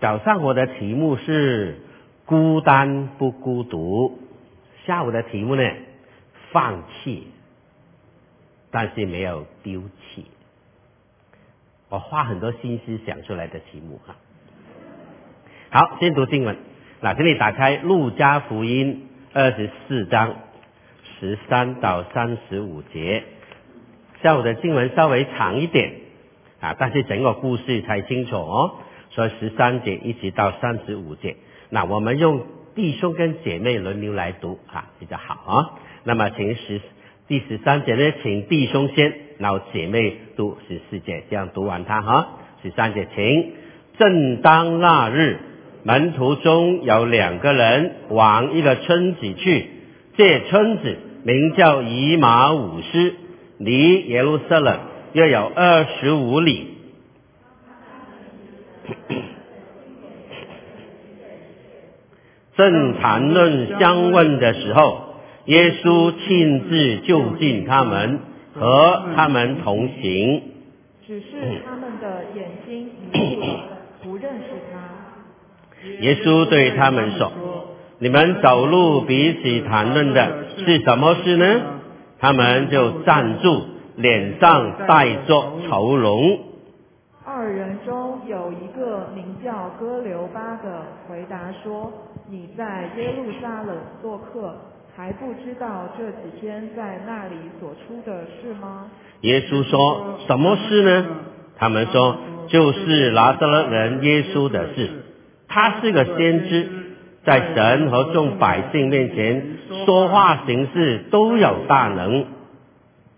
早上我的题目是孤单不孤独，下午的题目呢放弃，但是没有丢弃。我花很多心思想出来的题目哈。好，先读经文。那请你打开《路加福音》二十四章十三到三十五节。下午的经文稍微长一点啊，但是整个故事才清楚哦。所以十三节一直到三十五节，那我们用弟兄跟姐妹轮流来读啊，比较好啊。那么请十第十三节呢，请弟兄先，然后姐妹读十四节，这样读完它哈。十三节，请正当那日，门徒中有两个人往一个村子去，这村子名叫以马五斯，离耶路撒冷约有二十五里。正谈论相问的时候，耶稣亲自就近他们，和他们同行。只是他们的眼睛迷住了，不认识他。耶稣对他们说：“你们走路彼此谈论的是什么事呢？”他们就站住，脸上带着愁容。二人中叫哥留巴的，回答说：“你在耶路撒冷做客，还不知道这几天在那里所出的事吗？”耶稣说：“什么事呢？”他们说：“就是拿撒勒人耶稣的事。他是个先知，在神和众百姓面前说话行事都有大能。”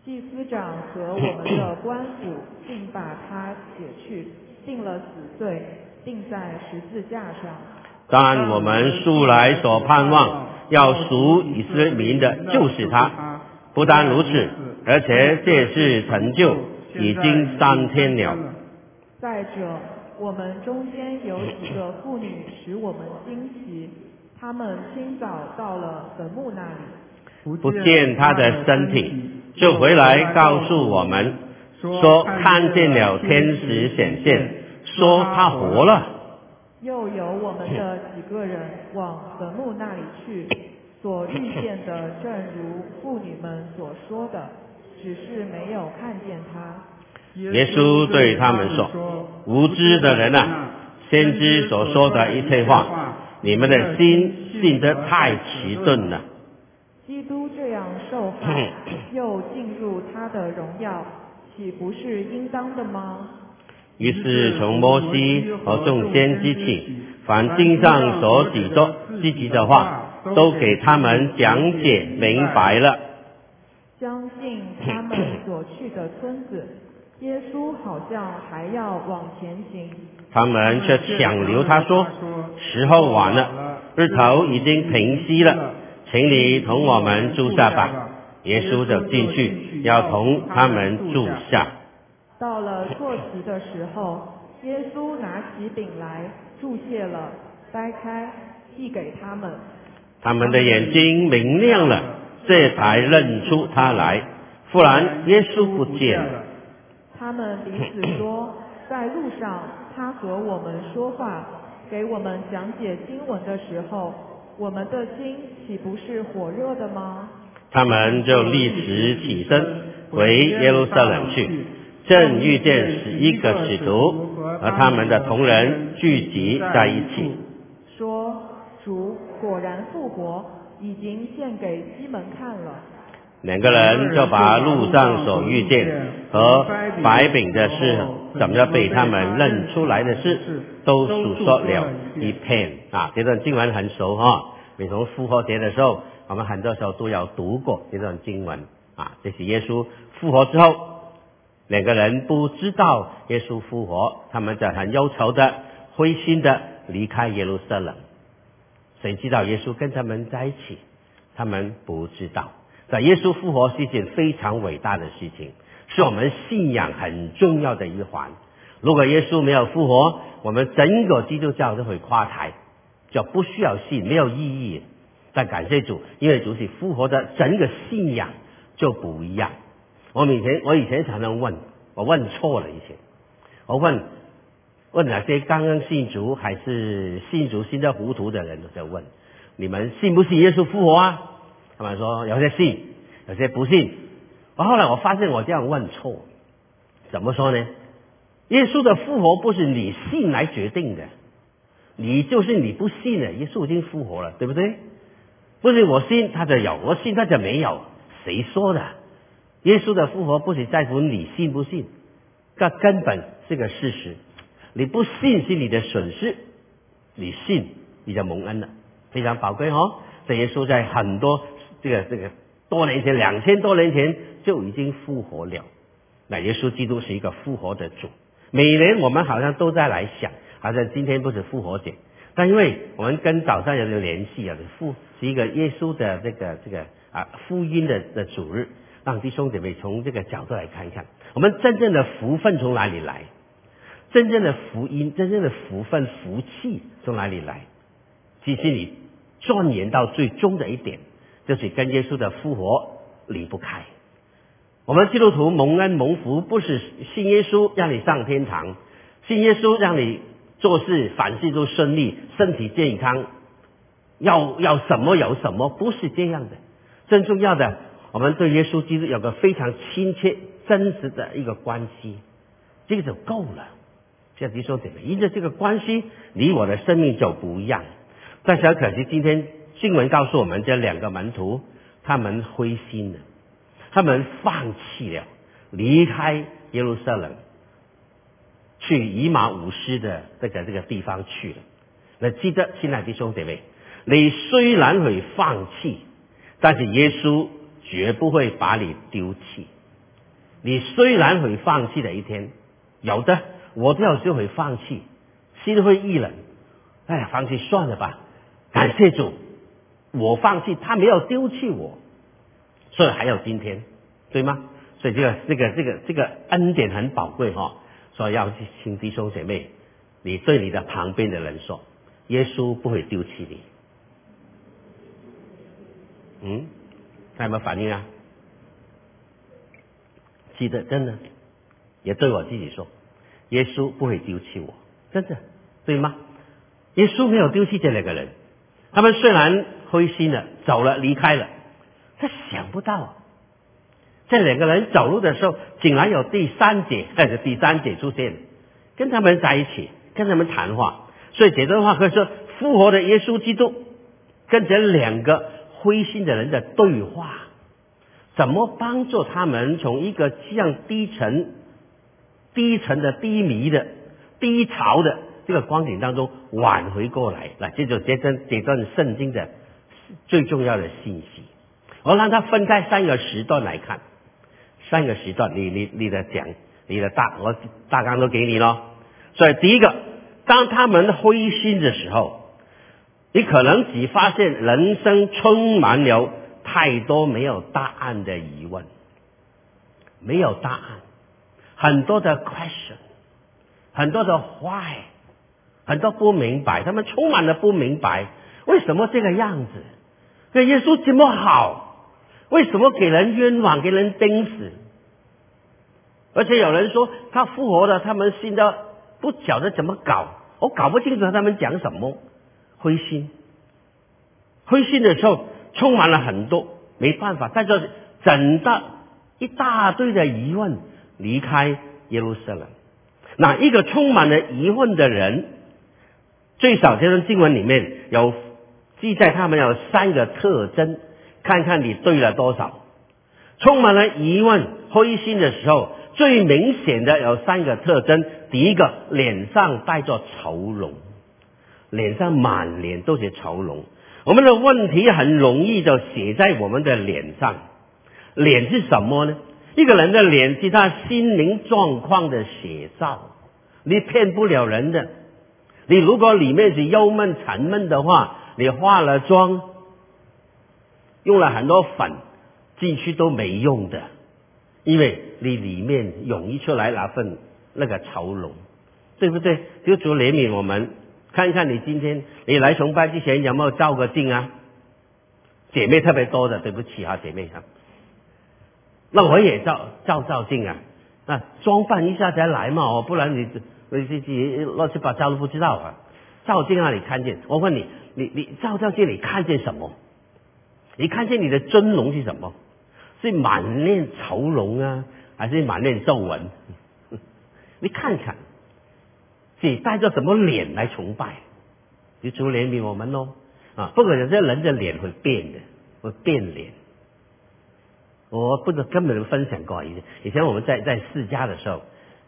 祭司长和我们的官府竟把他解去，定了死罪，定在十字架上。但我们素来所盼望要赎以色列民的，就是他。不但如此，而且这事成就已经三天了。再者，我们中间有几个妇女使我们惊奇，他们清早到了坟墓那里，不见他的身体。就回来告诉我们说看见了天使显现，说他活了。又有我们的几个人往坟墓那里去，所遇见的正如妇女们所说的，只是没有看见他。耶稣对他们说：“无知的人啊，先知所说的一切话，你们的心信得太迟钝了。”基督这样受害，又进入他的荣耀，岂不是应当的吗？于是从摩西和众先知起，凡经上所举着积极的话，都给他们讲解明白了。相信他们所去的村子，耶稣好像还要往前行，他们却强留他说：时候晚了，日头已经平息了。请你同我们住下吧。耶稣走进去，要同他们住下。到了坐席的时候，耶稣拿起饼来，注谢了，掰开，递给他们。他们的眼睛明亮了，这才认出他来。忽然，耶稣不见了。他们彼此说，在路上，他和我们说话，给我们讲解经文的时候。我们的心岂不是火热的吗？他们就立时起身回耶路撒冷去，正遇见十一个使徒和他们的同人聚集在一起，说：“主果然复活，已经献给西门看了。”两个人就把路上所遇见和白饼的事，怎么被他们认出来的事，都诉说了一片啊！这段经文很熟哈，每逢复活节的时候，我们很多时候都有读过这段经文啊。这是耶稣复活之后，两个人不知道耶稣复活，他们在很忧愁的、灰心的离开耶路撒冷。谁知道耶稣跟他们在一起？他们不知道。在耶稣复活是一件非常伟大的事情，是我们信仰很重要的一环。如果耶稣没有复活，我们整个基督教都会垮台。就不需要信，没有意义。但感谢主，因为主是复活的，整个信仰就不一样。我以前我以前常常问，我问错了以前，我问问哪些刚刚信主还是信主信在糊涂的人，我在问你们信不信耶稣复活啊？他们说有些信，有些不信。我后来我发现我这样问错，怎么说呢？耶稣的复活不是你信来决定的，你就是你不信了，耶稣已经复活了，对不对？不是我信他就有，我信他就没有，谁说的？耶稣的复活不是在乎你信不信，这根本是个事实。你不信是你的损失，你信你就蒙恩了，非常宝贵哦。这耶稣在很多这个这个多年前，两千多年前就已经复活了。那耶稣基督是一个复活的主。每年我们好像都在来想，好像今天不是复活节，但因为我们跟早上有联系啊，复是一个耶稣的这个这个啊福音的的主日。让弟兄姐妹从这个角度来看一看，我们真正的福分从哪里来？真正的福音、真正的福分、福气从哪里来？其实你钻研到最终的一点，就是跟耶稣的复活离不开。我们基督徒蒙恩蒙福，不是信耶稣让你上天堂，信耶稣让你做事凡事都顺利、身体健康，要要什么有什么，不是这样的。最重要的。我们对耶稣基督有个非常亲切、真实的一个关系，这个就够了。像弟兄姐妹，因着这个关系，你我的生命就不一样。但是可惜，今天新闻告诉我们，这两个门徒他们灰心了，他们放弃了，离开耶路撒冷，去以马五斯的这个这个地方去了。那记得，亲爱的弟兄姐妹，你虽然会放弃，但是耶稣。绝不会把你丢弃。你虽然会放弃的一天，有的，我都有时会放弃，心灰意冷。哎呀，放弃算了吧。感谢主，我放弃，他没有丢弃我，所以还有今天，对吗？所以这个这个这个这个恩典很宝贵哈。所以要去请弟兄姐妹，你对你的旁边的人说，耶稣不会丢弃你。嗯。有没有反应啊？记得真的，也对我自己说，耶稣不会丢弃我，真的，对吗？耶稣没有丢弃这两个人，他们虽然灰心了，走了，离开了，他想不到，这两个人走路的时候，竟然有第三节，还是第三节出现，跟他们在一起，跟他们谈话，所以这段话可以说，复活的耶稣基督跟这两个。灰心的人的对话，怎么帮助他们从一个这样低沉、低沉的低迷的低潮的这个光景当中挽回过来？那，这就这段这段圣经的最重要的信息。我让他分开三个时段来看，三个时段，你你你的讲，你的大我大纲都给你了。所以第一个，当他们灰心的时候。你可能只发现人生充满了太多没有答案的疑问，没有答案，很多的 question，很多的 why，很多不明白，他们充满了不明白，为什么这个样子？这耶稣这么好，为什么给人冤枉，给人钉死？而且有人说他复活了，他们信的不晓得怎么搞，我搞不清楚他们讲什么。灰心，灰心的时候充满了很多没办法，在这整的一大堆的疑问，离开耶路撒冷。那一个充满了疑问的人，最少这段经文里面有记载，他们有三个特征，看看你对了多少。充满了疑问、灰心的时候，最明显的有三个特征。第一个，脸上带着愁容。脸上满脸都是愁容，我们的问题很容易就写在我们的脸上。脸是什么呢？一个人的脸是他心灵状况的写照，你骗不了人的。你如果里面是忧闷沉闷的话，你化了妆，用了很多粉进去都没用的，因为你里面涌溢出来那份那个愁容，对不对？就主怜悯我们。看一看你今天你来崇拜之前有没有照个镜啊？姐妹特别多的，对不起啊，姐妹啊。那我也照照照镜啊，那装扮一下才来嘛，哦，不然你你自己乱七八糟都不知道啊。照镜啊，你看见，我问你，你你照照镜你看见什么？你看见你的尊容是什么？是满面愁容啊，还是满面皱纹？你看看，你带着什么脸来崇拜？你主怜悯我们喽啊！不可能，这人的脸会变的，会变脸。我不知根本分享过以前，以前我们在在世家的时候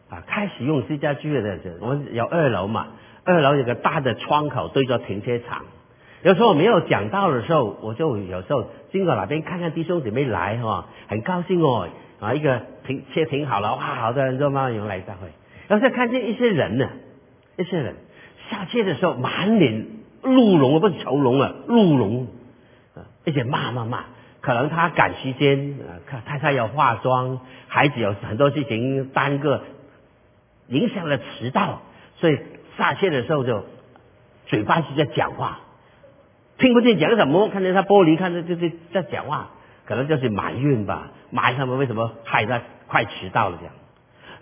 啊，开始用私家剧的时候，我们有二楼嘛，二楼有个大的窗口对着停车场。有时候我没有讲到的时候，我就有时候经过那边看看弟兄姊妹来哈，很高兴哦啊，一个停车停好了，哇，好多人都慢慢涌来大会。然后再看见一些人呢，一些人下车的时候满脸怒容，不是愁容啊，怒容啊，而且骂骂骂。可能他赶时间啊，看太太要化妆，孩子有很多事情耽搁，影响了迟到，所以下车的时候就嘴巴是在讲话，听不见讲什么，看见他玻璃看着就是在讲话，可能就是埋怨吧，埋怨他们为什么害他快迟到了这样。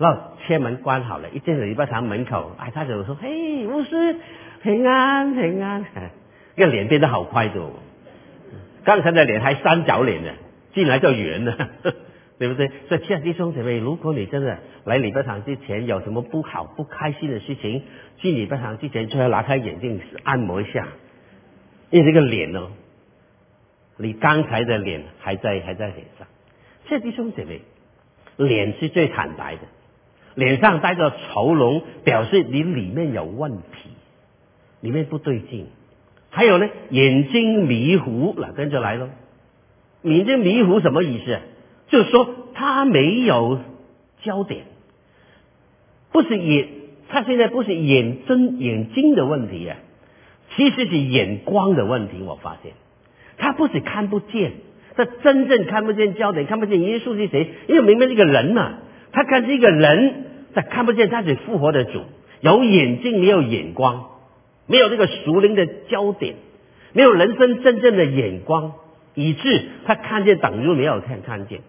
然后车门关好了，一进礼拜堂门口，哎，他就说：“嘿，牧师，平安平安。”这个脸变得好快的。哦刚才的脸还三角脸呢，进来就圆了，对不对？所以，亲爱的弟兄姐妹，如果你真的来礼拜堂之前有什么不好、不开心的事情，进礼拜堂之前就要拿开眼镜按摩一下，因为这个脸哦，你刚才的脸还在还在脸上。亲爱的弟兄姐妹，脸是最坦白的，脸上带着愁容，表示你里面有问题，里面不对劲。还有呢，眼睛迷糊，那跟着来喽。眼睛迷糊什么意思？就是说他没有焦点，不是眼，他现在不是眼睁眼睛的问题啊，其实是眼光的问题。我发现他不是看不见，他真正看不见焦点，看不见耶稣是谁，因为明白这个人嘛，他看是一个人，他看不见他是复活的主，有眼睛没有眼光。没有这个熟灵的焦点，没有人生真正的眼光，以致他看见等于没有看看见。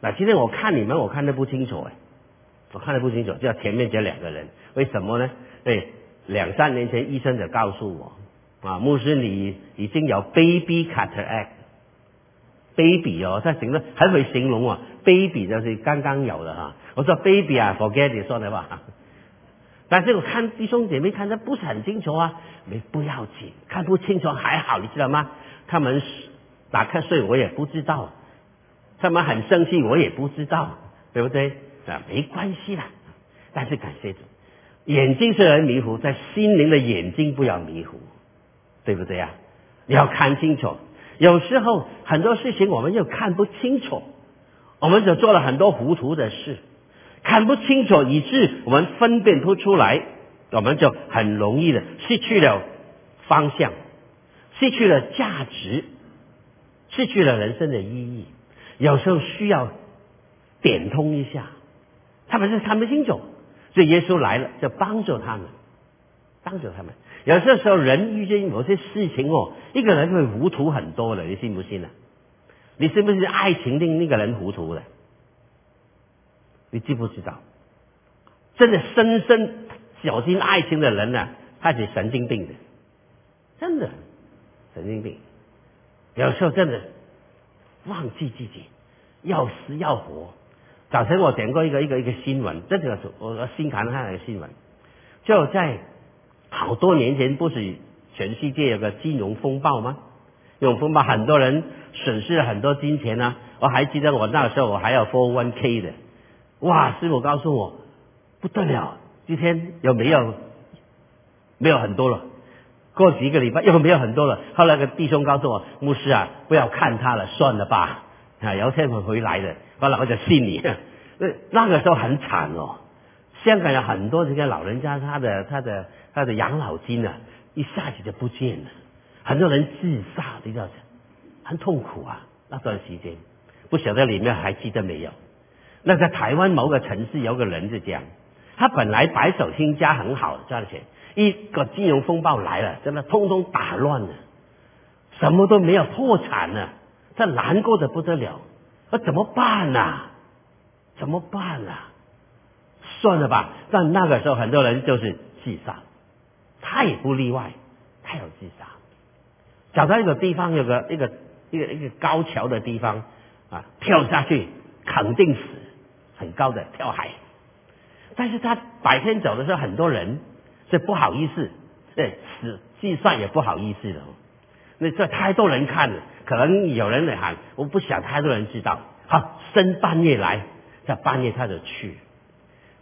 那今天我看你们，我看得不清楚哎，我看得不清楚，就前面这两个人，为什么呢？对，两三年前医生就告诉我，啊，牧师你已经有 baby cataract，baby 哦，他形容还会形容啊，baby 就是刚刚有的哈。我说 baby 啊，forget 你说的话。但是我看弟兄姐妹看的不是很清楚啊，没不要紧，看不清楚还好，你知道吗？他们打瞌睡我也不知道，他们很生气我也不知道，对不对？啊，没关系啦。但是感谢主，眼睛虽然迷糊，在心灵的眼睛不要迷糊，对不对呀？你要看清楚。有时候很多事情我们又看不清楚，我们就做了很多糊涂的事。看不清楚，以致我们分辨不出来，我们就很容易的失去了方向，失去了价值，失去了人生的意义。有时候需要点通一下，他们是看不清楚，所以耶稣来了，就帮助他们，帮助他们。有些时候人遇见某些事情哦，一个人会糊涂很多的，你信不信呢？你是不是爱情令那个人糊涂了？你知不知道？真的深深小心爱情的人呢，他是神经病的，真的神经病。有时候真的忘记自己要死要活。早晨我点过一个一个一个新闻，这个是我新看看的新闻，就在好多年前，不是全世界有个金融风暴吗？金融风暴很多人损失了很多金钱呢。我还记得我那时候我还要 four one k 的。哇！师傅告诉我，不得了，今天有没有没有很多了？过几个礼拜又没有很多了。后来个弟兄告诉我，牧师啊，不要看他了，算了吧。啊，有天会回来的。后来我就信你。那那个时候很惨哦，香港有很多这些老人家，他的他的他的养老金啊，一下子就不见了。很多人自杀，你知道很痛苦啊。那段时间，不晓得里面还记得没有？那在台湾某个城市有个人是这样，他本来白手兴家很好赚钱，一个金融风暴来了，真的通通打乱了，什么都没有，破产了，他难过的不得了，那怎么办呢？怎么办啊？算了吧。但那个时候很多人就是自杀，他也不例外，他有自杀，找到一个地方，有个一个一个一个高桥的地方啊，跳下去肯定死，很高的跳海。但是他白天走的时候，很多人是不好意思，对，死计算也不好意思的。那这太多人看了，可能有人来喊，我不想太多人知道。好，深半夜来，在半夜他就去，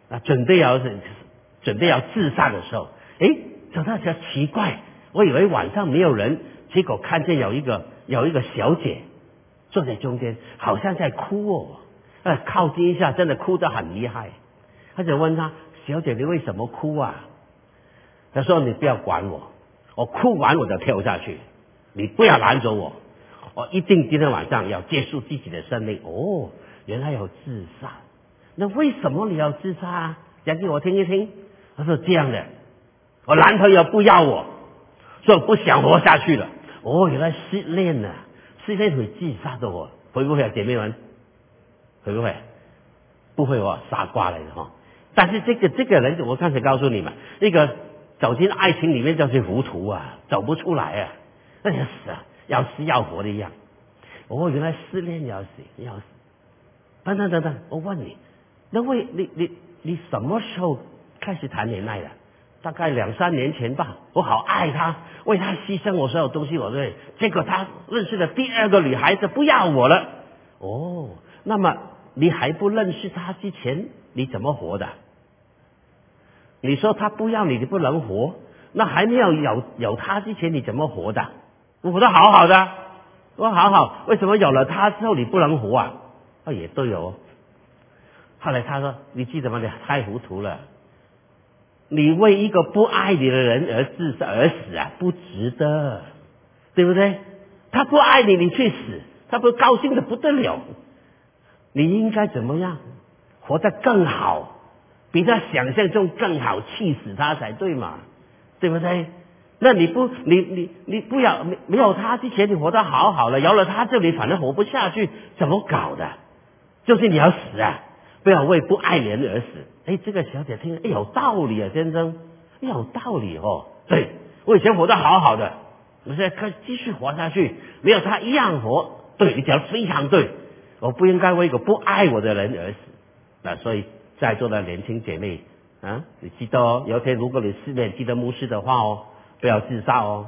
啊，准备要准备要自杀的时候，哎，走到这奇怪，我以为晚上没有人，结果看见有一个有一个小姐坐在中间，好像在哭哦，呃，靠近一下，真的哭得很厉害。他就问他：“小姐，你为什么哭啊？”他说：“你不要管我，我哭完我就跳下去，你不要拦着我，我一定今天晚上要结束自己的生命。”哦，原来要自杀，那为什么你要自杀啊？讲给我听一听。他说：“这样的，我男朋友不要我，说不想活下去了。哦，原来失恋了，失恋会自杀的哦，会不会啊，姐妹们？会不会？不会哦，傻瓜来的哈。”但是这个这个人，我刚才告诉你们，那个走进爱情里面就是糊涂啊，走不出来啊，那要死啊，要死要活的一样。哦，原来失恋要死要死。等等等等，我问你，那为你你你什么时候开始谈恋爱的？大概两三年前吧。我好爱他，为他牺牲我所有东西，我对。结果他认识的第二个女孩子不要我了。哦，那么你还不认识他之前？你怎么活的？你说他不要你，你不能活。那还没有有有他之前，你怎么活的？我活得好好的，我好好。为什么有了他之后你不能活啊？啊，也都有。后来他说：“你记得吗？你太糊涂了。你为一个不爱你的人而自杀而死啊，不值得，对不对？他不爱你，你去死，他不高兴的不得了。你应该怎么样？”活得更好，比他想象中更好，气死他才对嘛，对不对？那你不，你你你不要没没有他之前，你活得好好的，有了他这里反正活不下去，怎么搞的？就是你要死啊！不要为不爱人而死。哎，这个小姐听，哎，有道理啊，先生，有道理哦。对我以前活得好好的，我现在可以继续活下去，没有他一样活。对你讲的非常对，我不应该为一个不爱我的人而死。那所以在座的年轻姐妹啊，你记得哦，有一天如果你失恋，记得牧师的话哦，不要自杀哦。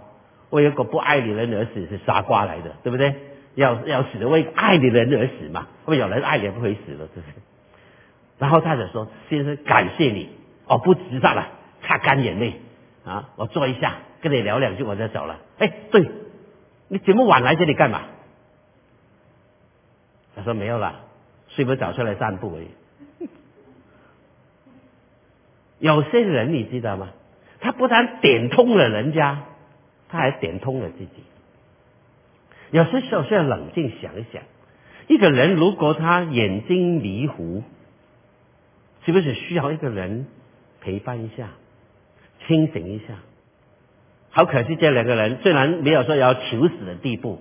为一个不爱你的人而死是傻瓜来的，对不对？要要死的为爱你的人而死嘛，会有人爱你不会死的，对不对？然后他就说：“先生，感谢你哦，不自杀了，擦干眼泪啊，我坐一下，跟你聊两句，我就走了。”哎，对，你这么晚来这里干嘛？他说：“没有了，睡不着，出来散步而已。”有些人你知道吗？他不但点通了人家，他还点通了自己。有些时候需要冷静想一想，一个人如果他眼睛迷糊，是不是需要一个人陪伴一下，清醒一下？好可惜，这两个人虽然没有说要求死的地步，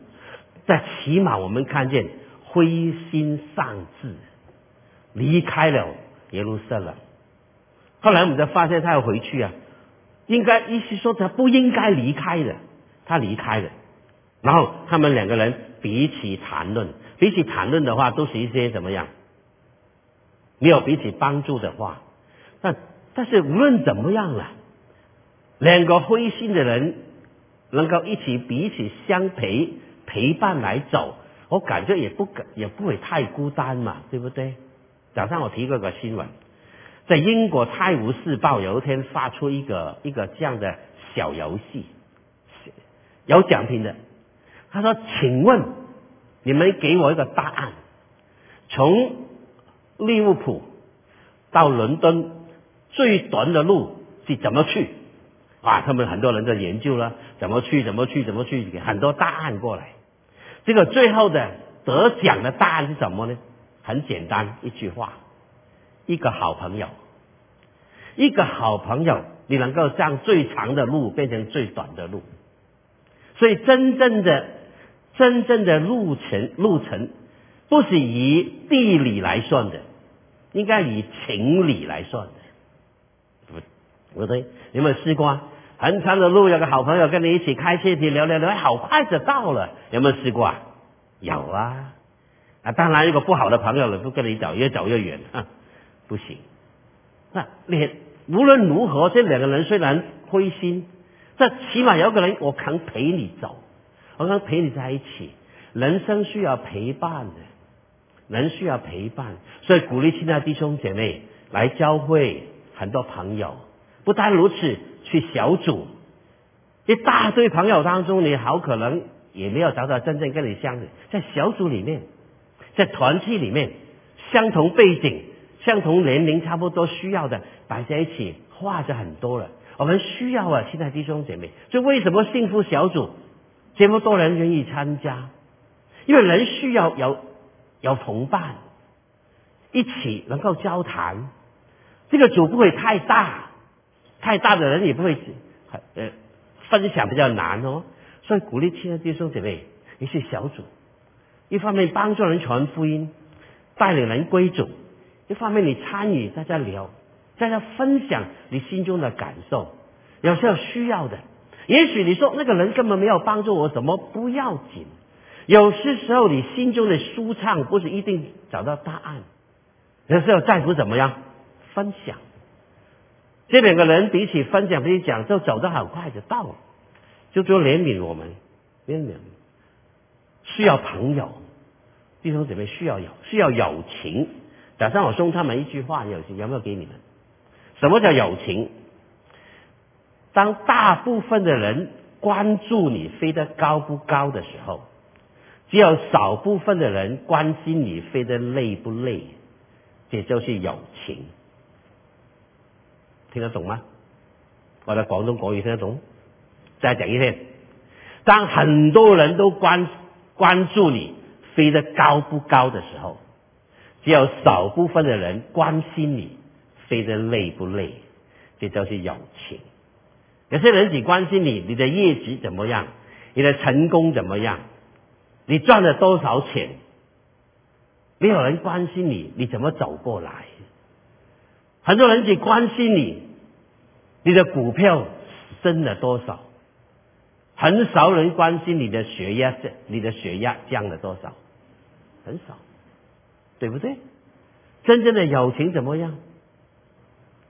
但起码我们看见灰心丧志，离开了耶路撒冷。后来我们才发现他要回去啊，应该意思说他不应该离开的，他离开了，然后他们两个人彼此谈论，彼此谈论的话都是一些怎么样，没有彼此帮助的话，但但是无论怎么样了，两个灰心的人能够一起彼此相陪陪伴来走，我感觉也不也不会太孤单嘛，对不对？早上我提过个新闻。在英国《泰晤士报》有一天发出一个一个这样的小游戏，有奖品的。他说：“请问你们给我一个答案，从利物浦到伦敦最短的路是怎么去？”啊，他们很多人在研究了怎么去，怎么去，怎么去，很多答案过来。这个最后的得奖的答案是什么呢？很简单，一句话。一个好朋友，一个好朋友你能够将最长的路变成最短的路。所以真正的真正的路程路程，不是以地理来算的，应该以情理来算的，不不对？有没有试过？很长的路，有个好朋友跟你一起开车去聊聊聊，好快就到了，有没有试过啊？有啊，啊，当然，如果不好的朋友了，不跟你走，越走越远，不行。那你无论如何，这两个人虽然灰心。但起码有个人我肯陪你走，我肯陪你在一起。人生需要陪伴的，人需要陪伴，所以鼓励亲爱弟兄姐妹来教会很多朋友。不单如此，去小组，一大堆朋友当中，你好可能也没有找到真正跟你相的，在小组里面，在团体里面，相同背景、相同年龄差不多需要的摆在一起，话就很多了。我们需要啊，亲爱的弟兄姐妹，所以为什么幸福小组这么多人愿意参加？因为人需要有有同伴，一起能够交谈。这个组不会太大，太大的人也不会呃分享比较难哦。所以鼓励亲爱的弟兄姐妹一些小组，一方面帮助人传福音，带领人归主；一方面你参与大家聊。大家分享你心中的感受，有时候需要的。也许你说那个人根本没有帮助我，什么不要紧。有些时候你心中的舒畅不是一定找到答案，有时候在乎怎么样分享。这两个人比起分享比起讲，就走得很快就到了，就多怜悯我们，怜悯需要朋友，弟兄姊妹需要有需要友情。早上我送他们一句话，友情有没有给你们？什么叫友情？当大部分的人关注你飞得高不高的时候，只有少部分的人关心你飞得累不累，这就是友情。听得懂吗？我的广东国语听得懂？再讲一遍：当很多人都关关注你飞得高不高的时候，只有少部分的人关心你。飞得累不累？这就是友情。有些人只关心你，你的业绩怎么样？你的成功怎么样？你赚了多少钱？没有人关心你，你怎么走过来？很多人只关心你，你的股票升了多少？很少人关心你的血压降，你的血压降了多少？很少，对不对？真正的友情怎么样？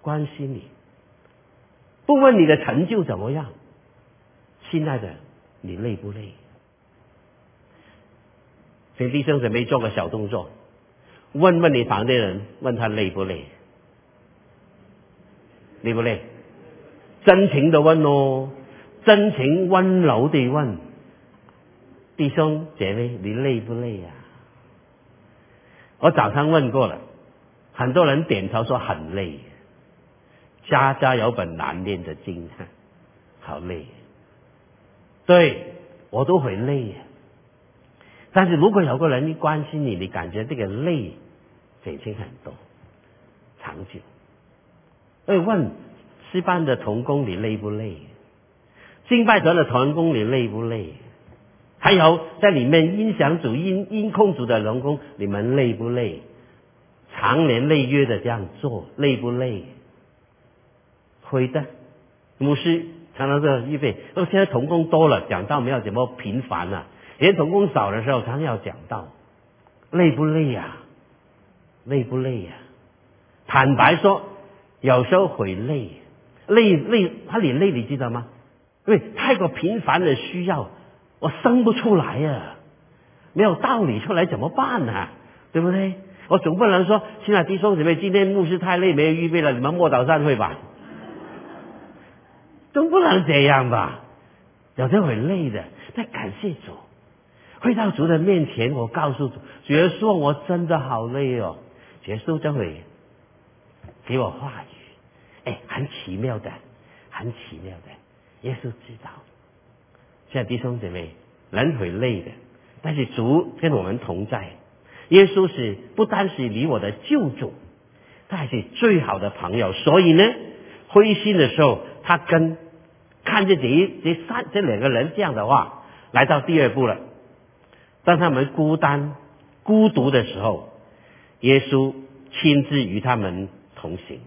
关心你，不问你的成就怎么样，亲爱的，你累不累？请弟兄姊妹做个小动作，问问你旁边人，问他累不累？累不累？真情的问哦，真情温柔的问，弟兄姐妹，你累不累呀？我早上问过了，很多人点头说很累。家家有本难念的经，好累。对我都会累呀，但是如果有个人一关心你，你感觉这个累减轻很多，长久。以问吃饭的童工你累不累？敬拜团的团工你累不累？还有在里面音响组、音音控组的员工，你们累不累？常年累月的这样做，累不累？会的，牧师常常说预备。那现在童工多了，讲道没有怎么频繁了。连童工少的时候，常要讲道，累不累呀？累不累呀？坦白说，有时候会累，累累，他你累，你知道吗？因为太过频繁的需要，我生不出来呀，没有道理出来怎么办呢？对不对？我总不能说，亲爱的弟兄姊妹，今天牧师太累，没有预备了，你们默祷散会吧。总不能这样吧？有时候会累的，但感谢主，回到主的面前，我告诉主，主耶稣，我真的好累哦。结束这会给我话语，哎，很奇妙的，很奇妙的。耶稣知道，现在弟兄姐妹，人会累的，但是主跟我们同在。耶稣是不单是你我的救主，他还是最好的朋友，所以呢。灰心的时候，他跟看见这这三这两个人这样的话，来到第二步了。当他们孤单、孤独的时候，耶稣亲自与他们同行，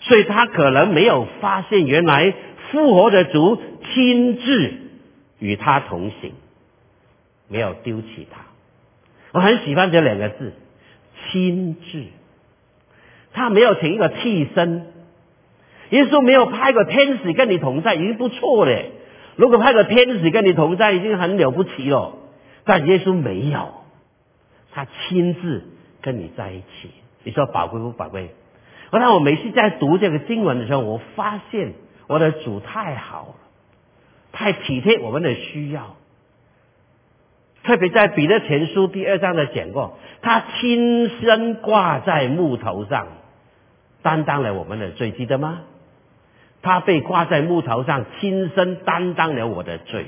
所以他可能没有发现，原来复活的主亲自与他同行，没有丢弃他。我很喜欢这两个字“亲自”，他没有请一个替身，耶稣没有派个天使跟你同在，已经不错了。如果派个天使跟你同在，已经很了不起了。但耶稣没有，他亲自跟你在一起。你说宝贵不宝贵？我当我每次在读这个经文的时候，我发现我的主太好了，太体贴我们的需要。特别在彼得前书第二章的讲过，他亲身挂在木头上，担当了我们的罪，记得吗？他被挂在木头上，亲身担当了我的罪。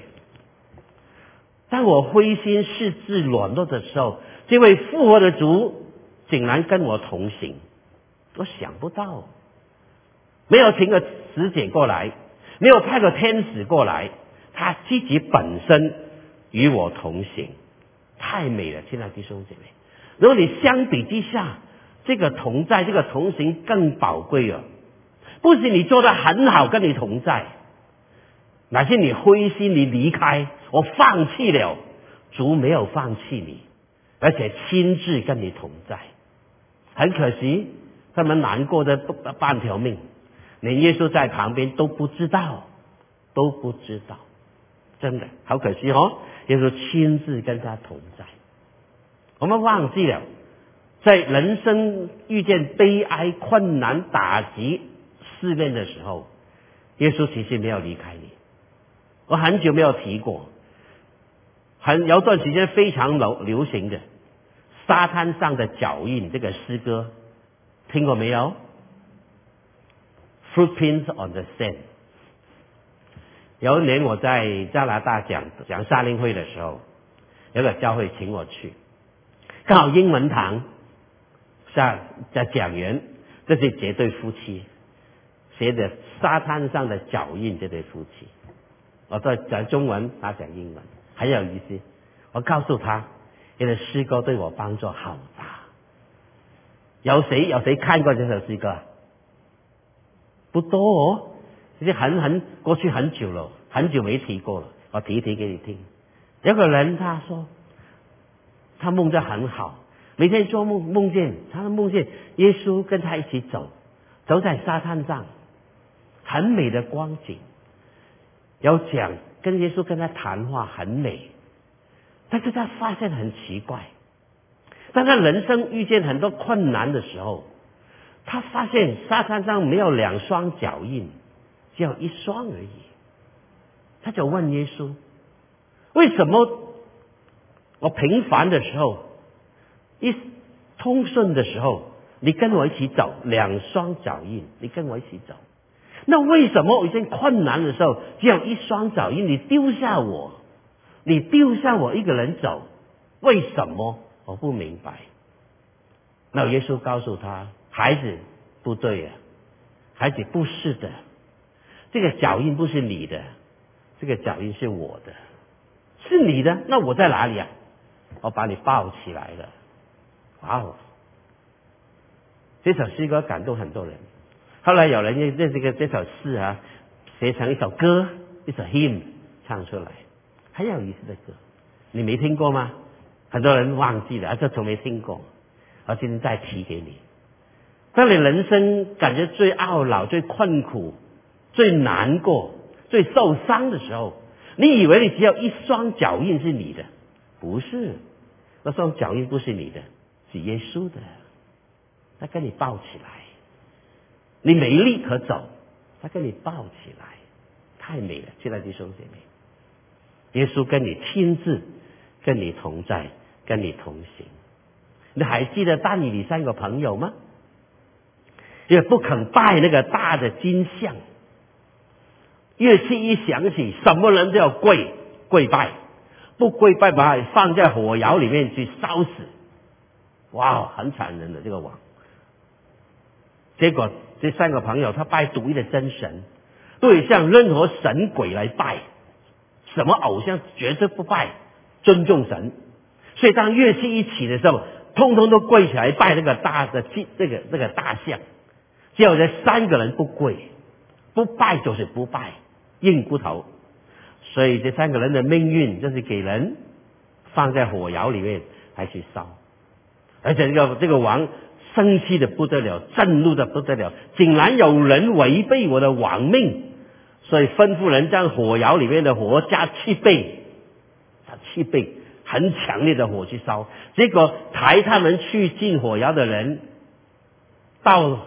当我灰心失志、软弱的时候，这位复活的主竟然跟我同行，我想不到，没有请个使者过来，没有派个天使过来，他自己本身与我同行，太美了，亲爱的弟兄姐妹。如果你相比之下，这个同在、这个同行更宝贵了。不是你做的很好，跟你同在，乃是你灰心，你离开。我放弃了，主没有放弃你，而且亲自跟你同在。很可惜，他们难过的半条命，连耶稣在旁边都不知道，都不知道，真的好可惜哦。耶稣亲自跟他同在，我们忘记了，在人生遇见悲哀、困难、打击、试炼的时候，耶稣其实没有离开你。我很久没有提过。很有段时间非常流流行的沙滩上的脚印这个诗歌，听过没有？Footprints on the sand。有一年我在加拿大讲讲沙林会的时候，有个教会请我去，刚好英文堂下在讲员，这是这对夫妻写的沙滩上的脚印这对夫妻，我在讲中文，他讲英文。很有意思，我告诉他，你的诗歌对我帮助好。有谁有谁看过这首诗歌？不多哦，已经很很过去很久了，很久没提过了。我提一提给你听。有个人他说，他梦得很好，每天做梦梦见他梦见耶稣跟他一起走，走在沙滩上，很美的光景。有讲。跟耶稣跟他谈话很美，但是他发现很奇怪，当他人生遇见很多困难的时候，他发现沙滩上没有两双脚印，只有一双而已。他就问耶稣：为什么我平凡的时候，一通顺的时候，你跟我一起走，两双脚印，你跟我一起走？那为什么我遇见困难的时候只有一双脚印？你丢下我，你丢下我一个人走，为什么？我不明白。那耶稣告诉他：“孩子，不对呀，孩子不是的，这个脚印不是你的，这个脚印是我的，是你的。那我在哪里啊？我把你抱起来了。哇哦！这首诗歌感动很多人。”后来有人用这这个这首诗啊，写成一首歌，一首 hymn 唱出来，很有意思的歌，你没听过吗？很多人忘记了，啊，这从没听过，我今天再提给你。当你人生感觉最懊恼、最困苦、最难过、最受伤的时候，你以为你只有一双脚印是你的，不是，那双脚印不是你的，是耶稣的，他跟你抱起来。你没力可走，他跟你抱起来，太美了，亲爱的弟兄姐妹，耶稣跟你亲自跟你同在，跟你同行。你还记得但以理三个朋友吗？也不肯拜那个大的金像，乐器一响起，什么人都要跪跪拜，不跪拜把放在火窑里面去烧死。哇，很惨人的这个王。结果这三个朋友他拜独一的真神，对向任何神鬼来拜，什么偶像绝对不拜，尊重神。所以当乐器一起的时候，通通都跪起来拜那个大的祭，这个这个大象。只有这三个人不跪，不拜就是不拜，硬骨头。所以这三个人的命运就是给人放在火窑里面还去烧，而且这个这个王生气的不得了，震怒的不得了，竟然有人违背我的王命，所以吩咐人将火窑里面的火加七倍，加七倍，很强烈的火去烧。结果抬他们去进火窑的人，到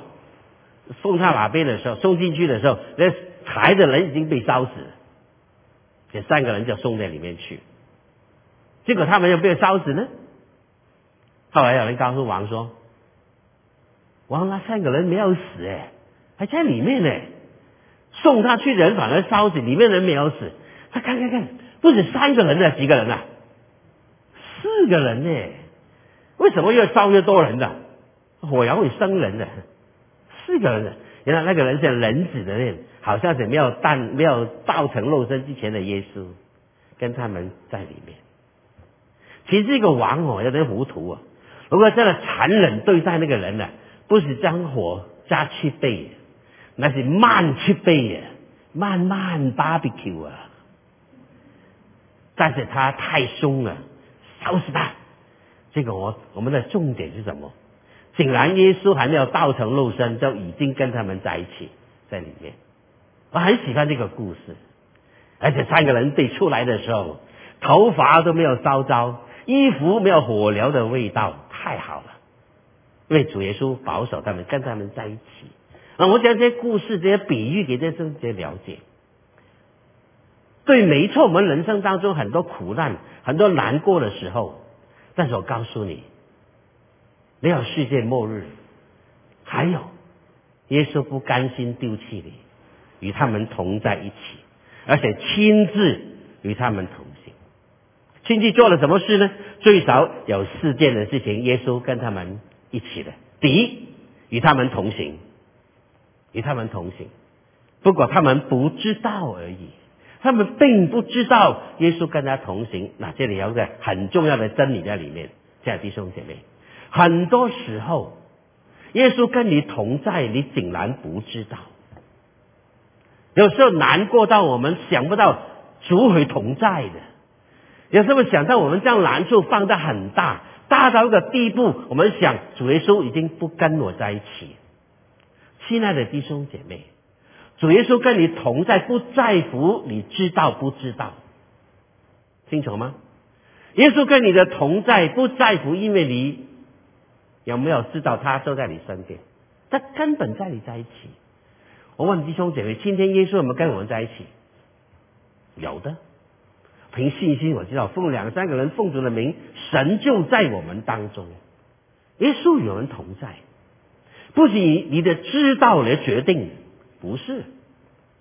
送他哪边的时候，送进去的时候，那抬的人已经被烧死了。这三个人就送在里面去，结果他们又被烧死呢。后来有人告诉王说：“王，那三个人没有死哎，还在里面呢。送他去人反而烧死，里面人没有死。他看看看，不止三个人呢，几个人啊？四个人呢？为什么越烧越多人呢？火窑会生人的，四个人呢。原来那个人是人子的人。”好像是没有诞没有造成肉身之前的耶稣，跟他们在里面。其实这个王哦有点糊涂啊！如果真的残忍对待那个人呢，不是将火加七倍，那是慢七倍呀，慢慢 barbecue 啊！但是他太凶了，烧死他！这个我我们的重点是什么？竟然耶稣还没有道成肉身，就已经跟他们在一起在里面。我很喜欢这个故事，而且三个人被出来的时候，头发都没有烧着，衣服没有火燎的味道，太好了。因为主耶稣保守他们，跟他们在一起。啊，我讲这些故事、这些比喻给这些了解。对，没错，我们人生当中很多苦难、很多难过的时候，但是我告诉你，没有世界末日，还有耶稣不甘心丢弃你。与他们同在一起，而且亲自与他们同行。亲自做了什么事呢？最少有四件的事情，耶稣跟他们一起的。第一，与他们同行，与他们同行。不过他们不知道而已，他们并不知道耶稣跟他同行。那这里有个很重要的真理在里面，亲爱的弟兄姐妹，很多时候耶稣跟你同在，你竟然不知道。有时候难过到我们想不到主会同在的，有时候想到我们将难处放得很大，大到一个地步，我们想主耶稣已经不跟我在一起。亲爱的弟兄姐妹，主耶稣跟你同在，不在乎你知道不知道，清楚吗？耶稣跟你的同在不在乎，因为你有没有知道他就在你身边，他根本在你在一起。我问弟兄姐妹：今天耶稣有没有跟我们在一起？有的，凭信心我知道，奉两三个人奉主的名，神就在我们当中。耶稣与我们同在，不是以你的知道来决定，不是，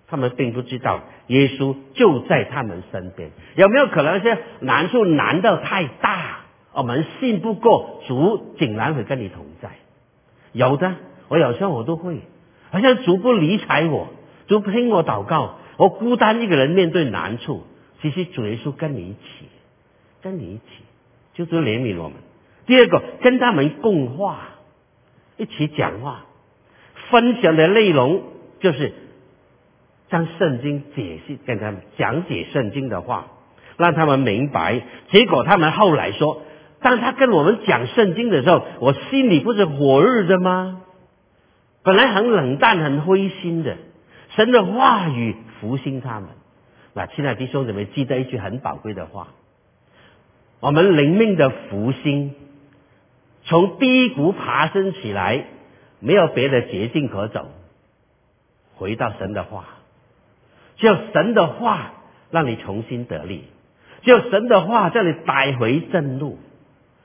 他们并不知道耶稣就在他们身边。有没有可能是难处难到太大，我们信不过主，竟然会跟你同在？有的，我有时候我都会。好像主不理睬我，主不听我祷告，我孤单一个人面对难处。其实主耶稣跟你一起，跟你一起，就是怜悯我们。第二个，跟他们共话，一起讲话，分享的内容就是将圣经解析，跟他们讲解圣经的话，让他们明白。结果他们后来说，当他跟我们讲圣经的时候，我心里不是火热的吗？本来很冷淡、很灰心的，神的话语复兴他们。那亲爱的弟兄姊妹，记得一句很宝贵的话：我们灵命的复兴，从低谷爬升起来，没有别的捷径可走，回到神的话，只有神的话让你重新得力，只有神的话叫你摆回正路，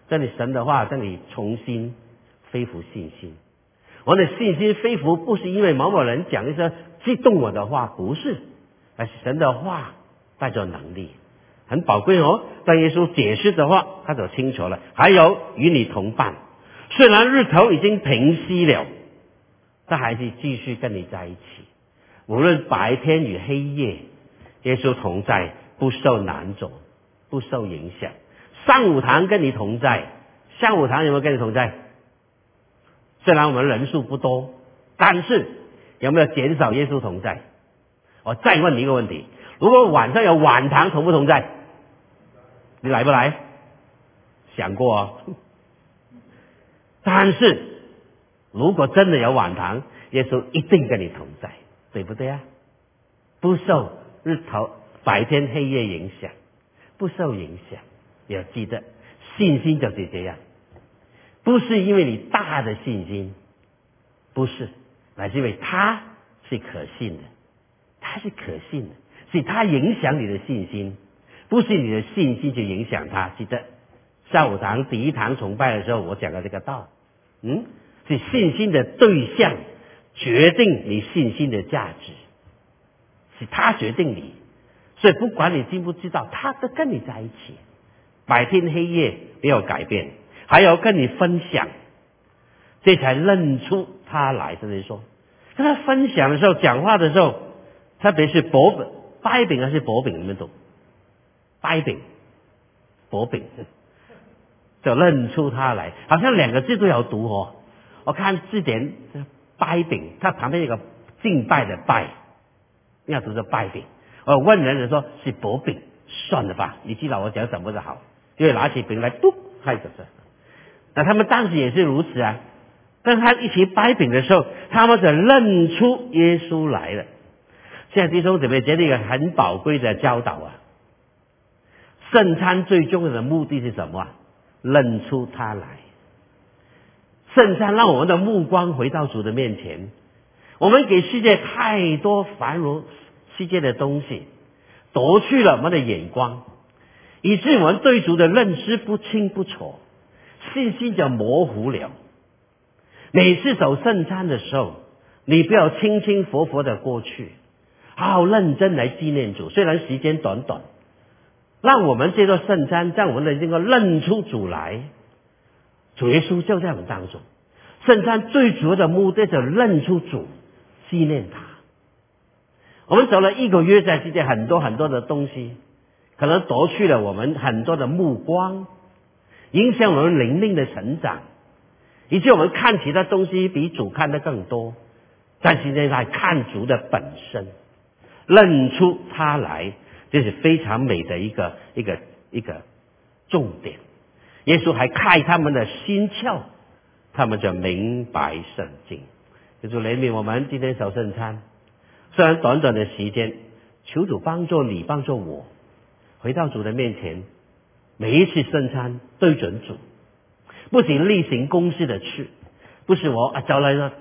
叫你神的话叫你重新恢复信心。我的信心恢复，不是因为某某人讲一声激动我的话，不是，而是神的话带着能力，很宝贵哦。当耶稣解释的话，他就清楚了。还有与你同伴，虽然日头已经平息了，他还是继续跟你在一起，无论白天与黑夜，耶稣同在，不受难走，不受影响。上午堂跟你同在，下午堂有没有跟你同在？虽然我们人数不多，但是有没有减少耶稣同在？我再问你一个问题：如果晚上有晚堂同不同在？你来不来？想过啊？但是如果真的有晚堂，耶稣一定跟你同在，对不对啊？不受日头白天黑夜影响，不受影响。要记得，信心就是这样，不是因为你大的信心，不是，乃是因为他是可信的，他是可信的，所以他影响你的信心，不是你的信心就影响他。记得上午堂第一堂崇拜的时候，我讲的这个道，嗯，是信心的对象决定你信心的价值，是他决定你，所以不管你知不知道，他都跟你在一起。白天黑夜没有改变，还要跟你分享，这才认出他来。这里说，跟他分享的时候，讲话的时候，特别是薄饼、掰饼还是薄饼，你们懂？掰饼、薄饼，就认出他来，好像两个字都有读哦。我看字典，掰饼，它旁边有个敬拜的拜，要读作掰饼。我问人人说是薄饼，算了吧，你知道我讲什么就好。就拿起饼来，嘟，开始吃。那他们当时也是如此啊。跟他一起掰饼的时候，他们就认出耶稣来了。现在弟兄姊妹，这是一个很宝贵的教导啊。圣餐最重要的目的是什么啊？认出他来。圣餐让我们的目光回到主的面前。我们给世界太多繁荣世界的东西，夺去了我们的眼光。以致我们对主的认识不清不楚，信心就模糊了。每次走圣餐的时候，你不要轻轻佛佛的过去，好好认真来纪念主。虽然时间短短，让我们这座圣餐，让我们的这个认出主来，主耶稣就在我们当中。圣餐最主要的目的就认出主，纪念他。我们走了一个月，在世界很多很多的东西。可能夺去了我们很多的目光，影响我们灵命的成长，以及我们看其他东西比主看的更多。但现在看主的本身，认出他来，这是非常美的一个一个一个重点。耶稣还开他们的心窍，他们就明白圣经。就主怜悯我们今天小圣餐，虽然短短的时间，求主帮助你，帮助我。回到主的面前，每一次圣餐对准主，不仅例行公事的吃，不是我啊，找来了，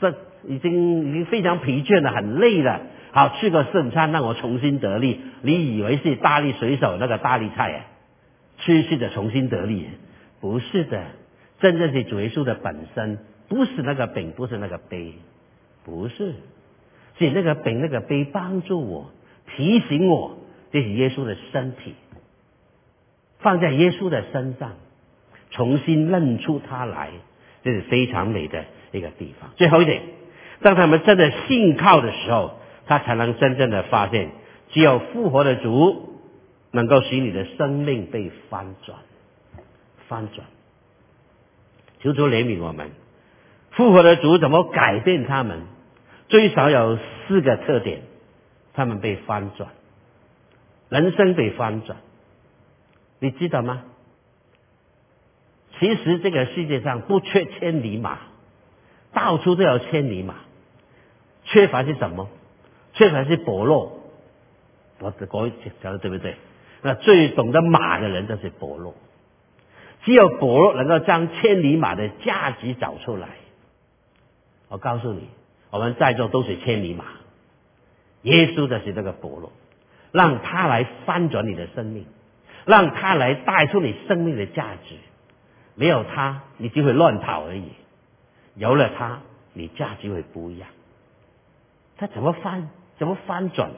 圣已经已经非常疲倦了，很累了，好吃个圣餐让我重新得力。你以为是大力水手那个大力菜啊？吃是的重新得力，不是的，真正是主耶稣的本身，不是那个饼，不是那个杯，不是，是那个饼那个杯帮助我，提醒我。这是耶稣的身体，放在耶稣的身上，重新认出他来，这是非常美的一个地方。最后一点，当他们真的信靠的时候，他才能真正的发现，只有复活的主能够使你的生命被翻转，翻转。求主怜悯我们，复活的主怎么改变他们？最少有四个特点，他们被翻转。人生被翻转，你知道吗？其实这个世界上不缺千里马，到处都有千里马，缺乏是什么？缺乏是薄弱。我的讲讲的对不对？那最懂得马的人就是伯乐，只有伯乐能够将千里马的价值找出来。我告诉你，我们在座都是千里马，耶稣的是这个伯乐。让他来翻转你的生命，让他来带出你生命的价值。没有他，你就会乱跑而已；有了他，你价值会不一样。他怎么翻？怎么翻转？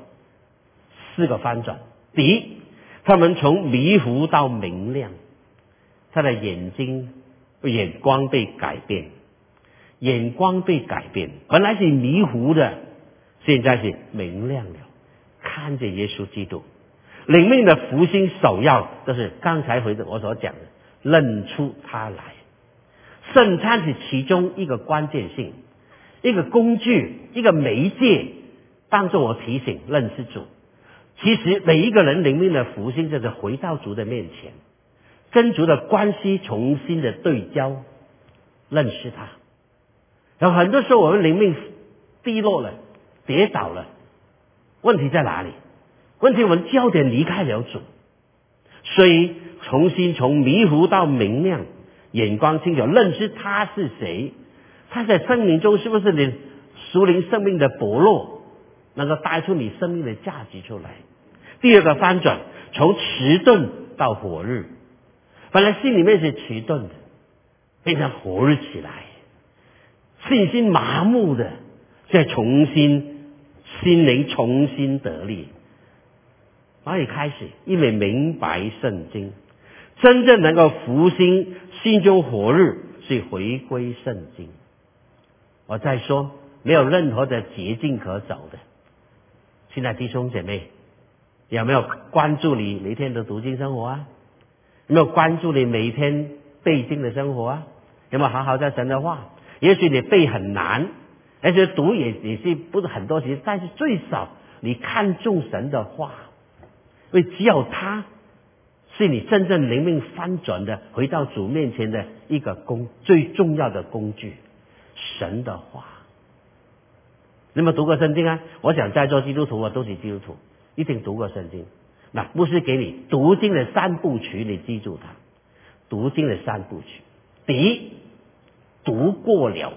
四个翻转。第一，他们从迷糊到明亮，他的眼睛眼光被改变。眼光被改变，本来是迷糊的，现在是明亮了，看着耶稣基督。灵命的福星首要就是刚才回的我所讲的，认出他来。圣餐是其中一个关键性，一个工具，一个媒介，帮助我提醒认识主。其实每一个人灵命的复兴，就是回到主的面前，跟主的关系重新的对焦，认识他。有很多时候我们灵命低落了，跌倒了，问题在哪里？问题我们焦点离开了主，所以重新从迷糊到明亮，眼光清楚，认识他是谁，他在生命中是不是你熟灵生命的薄弱，能够带出你生命的价值出来。第二个翻转，从迟钝到火热，本来心里面是迟钝的，变成火热起来。信心麻木的，再重新心灵重新得力，哪里开始？因为明白圣经，真正能够复兴心中火热，是回归圣经。我再说，没有任何的捷径可走的。现在弟兄姐妹，有没有关注你每天的读经生活啊？有没有关注你每天背经的生活啊？有没有好好在神的话？也许你背很难，而且读也也是不是很多题，但是最少你看重神的话，因为只有他是你真正灵命翻转的回到主面前的一个工最重要的工具，神的话。有没有读过圣经啊？我想在座基督徒啊都是基督徒，一定读过圣经。那不是给你读经的三部曲，你记住它。读经的三部曲，第一。读过了，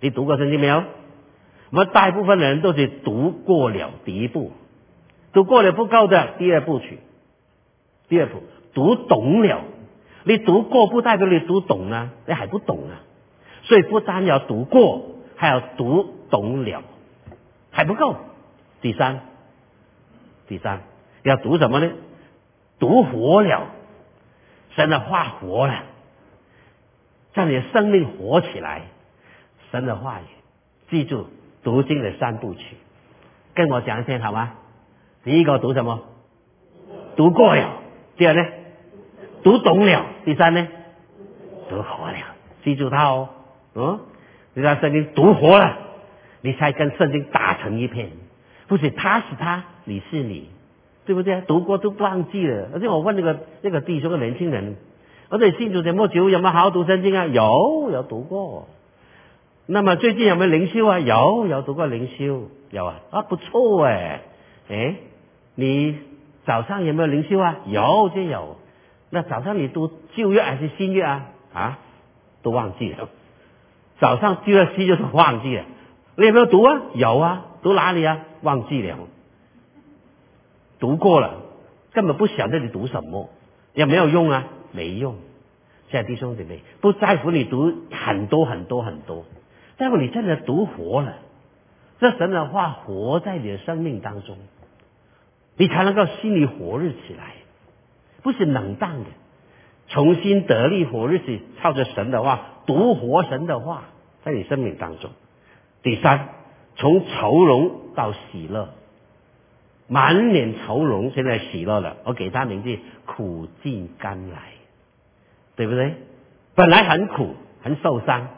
你读过圣经没有？我们大部分的人都是读过了第一步，读过了不够的，第二步去。第二步读懂了，你读过不代表你读懂啊，你还不懂啊。所以不单要读过，还要读懂了，还不够。第三，第三要读什么呢？读活了，神的话活了。让你的生命活起来，神的话语，记住读经的三部曲，跟我讲一遍好吗？第一个读什么？读过了。第二呢？读懂了。第三呢？读活了。记住它哦，嗯，你让圣经读活了，你才跟圣经打成一片。不是他是他，你是你，对不对？读过都忘记了。而且我问那个那个弟兄的年轻人。而且信主这么久，有没有好好读圣经啊？有，有读过。那么最近有没有灵修啊？有，有读过灵修，有啊，啊不错哎，哎，你早上有没有灵修啊？有就有。那早上你读旧约还是新约啊？啊，都忘记了。早上旧约新约是忘记了。你有没有读啊？有啊，读哪里啊？忘记了。读过了，根本不晓得你读什么，也没有用啊。没用，现在弟兄姊妹不在乎你读很多很多很多，在乎你真的读活了，这神的话活在你的生命当中，你才能够心里火热起来，不是冷淡的，重新得力火热起，靠着神的话读活神的话，在你生命当中。第三，从愁容到喜乐。满脸愁容，现在喜乐了。我给他名字苦尽甘来，对不对？本来很苦，很受伤，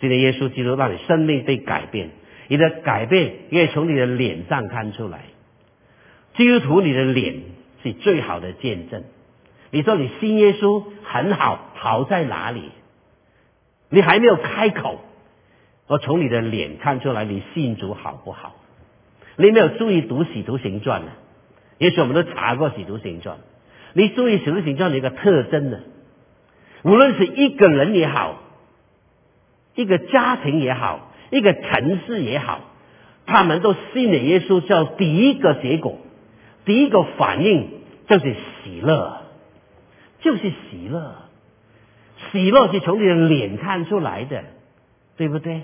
今天耶稣基督让你生命被改变，你的改变也从你的脸上看出来。基督徒，你的脸是最好的见证。你说你信耶稣很好，好在哪里？你还没有开口，我从你的脸看出来你信主好不好？你没有注意读《使徒行传》呢？也许我们都查过《使徒行传》。你注意《使徒行传》的一个特征呢？无论是一个人也好，一个家庭也好，一个城市也好，他们都信了耶稣，叫第一个结果，第一个反应就是喜乐，就是喜乐。喜乐是从你的脸看出来的，对不对？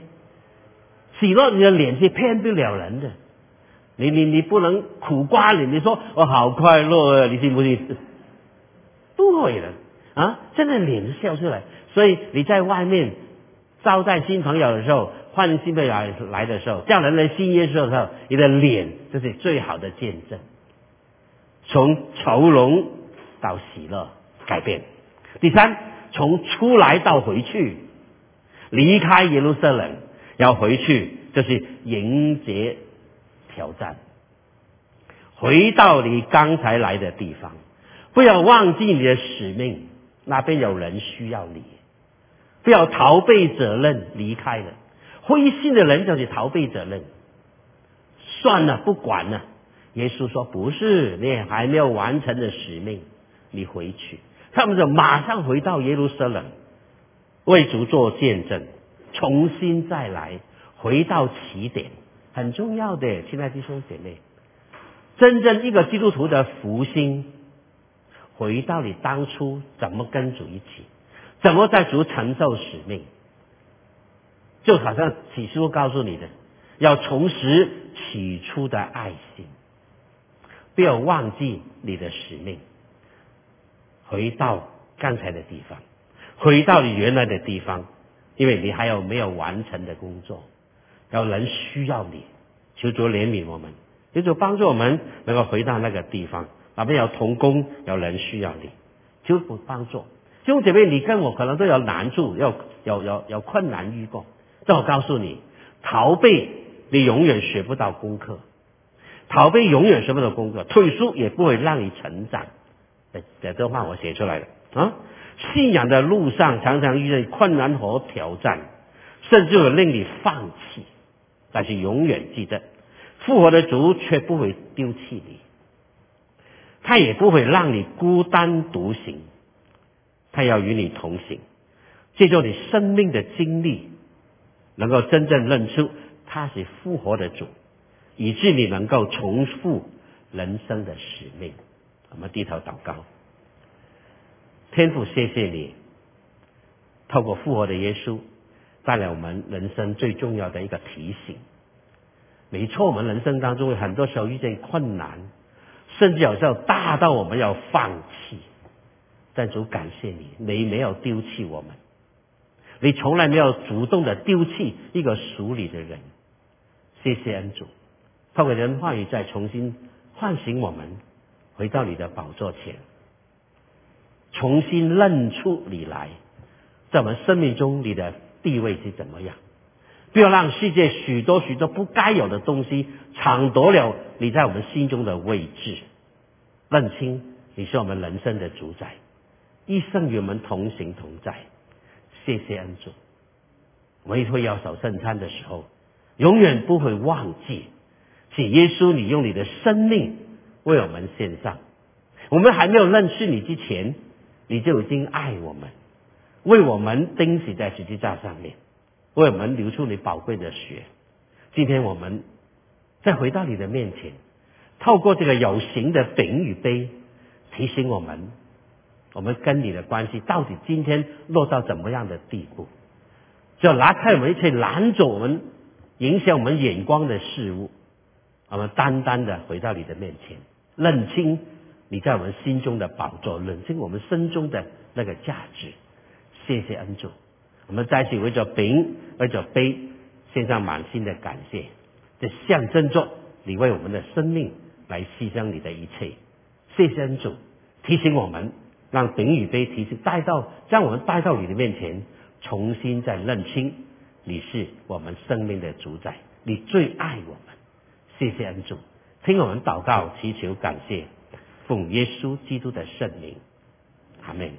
喜乐，你的脸是骗不了人的。你你你不能苦瓜脸，你说我好快乐啊，你信不信？不会的啊，真的脸笑出来。所以你在外面招待新朋友的时候，欢迎新朋友来来的时候，叫人来信耶稣的时候，你的脸就是最好的见证。从愁容到喜乐改变。第三，从出来到回去，离开耶路撒冷要回去，就是迎接挑战，回到你刚才来的地方，不要忘记你的使命，那边有人需要你，不要逃避责任离开了。灰心的人就是逃避责任，算了，不管了。耶稣说：“不是，你还没有完成的使命，你回去。”他们就马上回到耶路撒冷，为主做见证，重新再来，回到起点。很重要的，亲爱的弟兄姐妹，真正一个基督徒的福星，回到你当初怎么跟主一起，怎么在主承受使命，就好像启示录告诉你的，要重拾起初的爱心。不要忘记你的使命，回到刚才的地方，回到你原来的地方，因为你还有没有完成的工作，有人需要你，求主怜悯我们，求主帮助我们能够回到那个地方，哪边有童工，有人需要你，求主帮助。弟兄姐妹，你跟我可能都有难处，有有有有困难遇过，但我告诉你，逃避你永远学不到功课。逃避永远学不到功课，退缩也不会让你成长。这这话我写出来的啊！信仰的路上常常遇见困难和挑战，甚至会令你放弃。但是永远记得，复活的主却不会丢弃你，他也不会让你孤单独行，他要与你同行。借助你生命的经历，能够真正认出他是复活的主。以致你能够重复人生的使命。我们低头祷告，天父，谢谢你透过复活的耶稣带来我们人生最重要的一个提醒。没错，我们人生当中很多时候遇见困难，甚至有时候大到我们要放弃。但主感谢你，你没有丢弃我们，你从来没有主动的丢弃一个属你的人。谢谢恩主。透过人话语再重新唤醒我们，回到你的宝座前，重新认出你来，在我们生命中你的地位是怎么样？不要让世界许多许多不该有的东西抢夺了你在我们心中的位置。认清你是我们人生的主宰，一生与我们同行同在。谢谢恩主，我们会要守圣餐的时候，永远不会忘记。请耶稣，你用你的生命为我们献上。我们还没有认识你之前，你就已经爱我们，为我们钉死在十字架上面，为我们流出你宝贵的血。今天我们再回到你的面前，透过这个有形的饼与杯，提醒我们，我们跟你的关系到底今天落到怎么样的地步？就拿开我们一切拦阻我们、影响我们眼光的事物。我们单单的回到你的面前，认清你在我们心中的宝座，认清我们心中的那个价值。谢谢恩主，我们在一起为着饼，为着杯，献上满心的感谢。这象征着你为我们的生命来牺牲你的一切。谢谢恩主，提醒我们，让饼与杯提醒带到，将我们带到你的面前，重新再认清你是我们生命的主宰，你最爱我们。谢谢恩主，听我们祷告，祈求感谢，奉耶稣基督的圣名，阿门。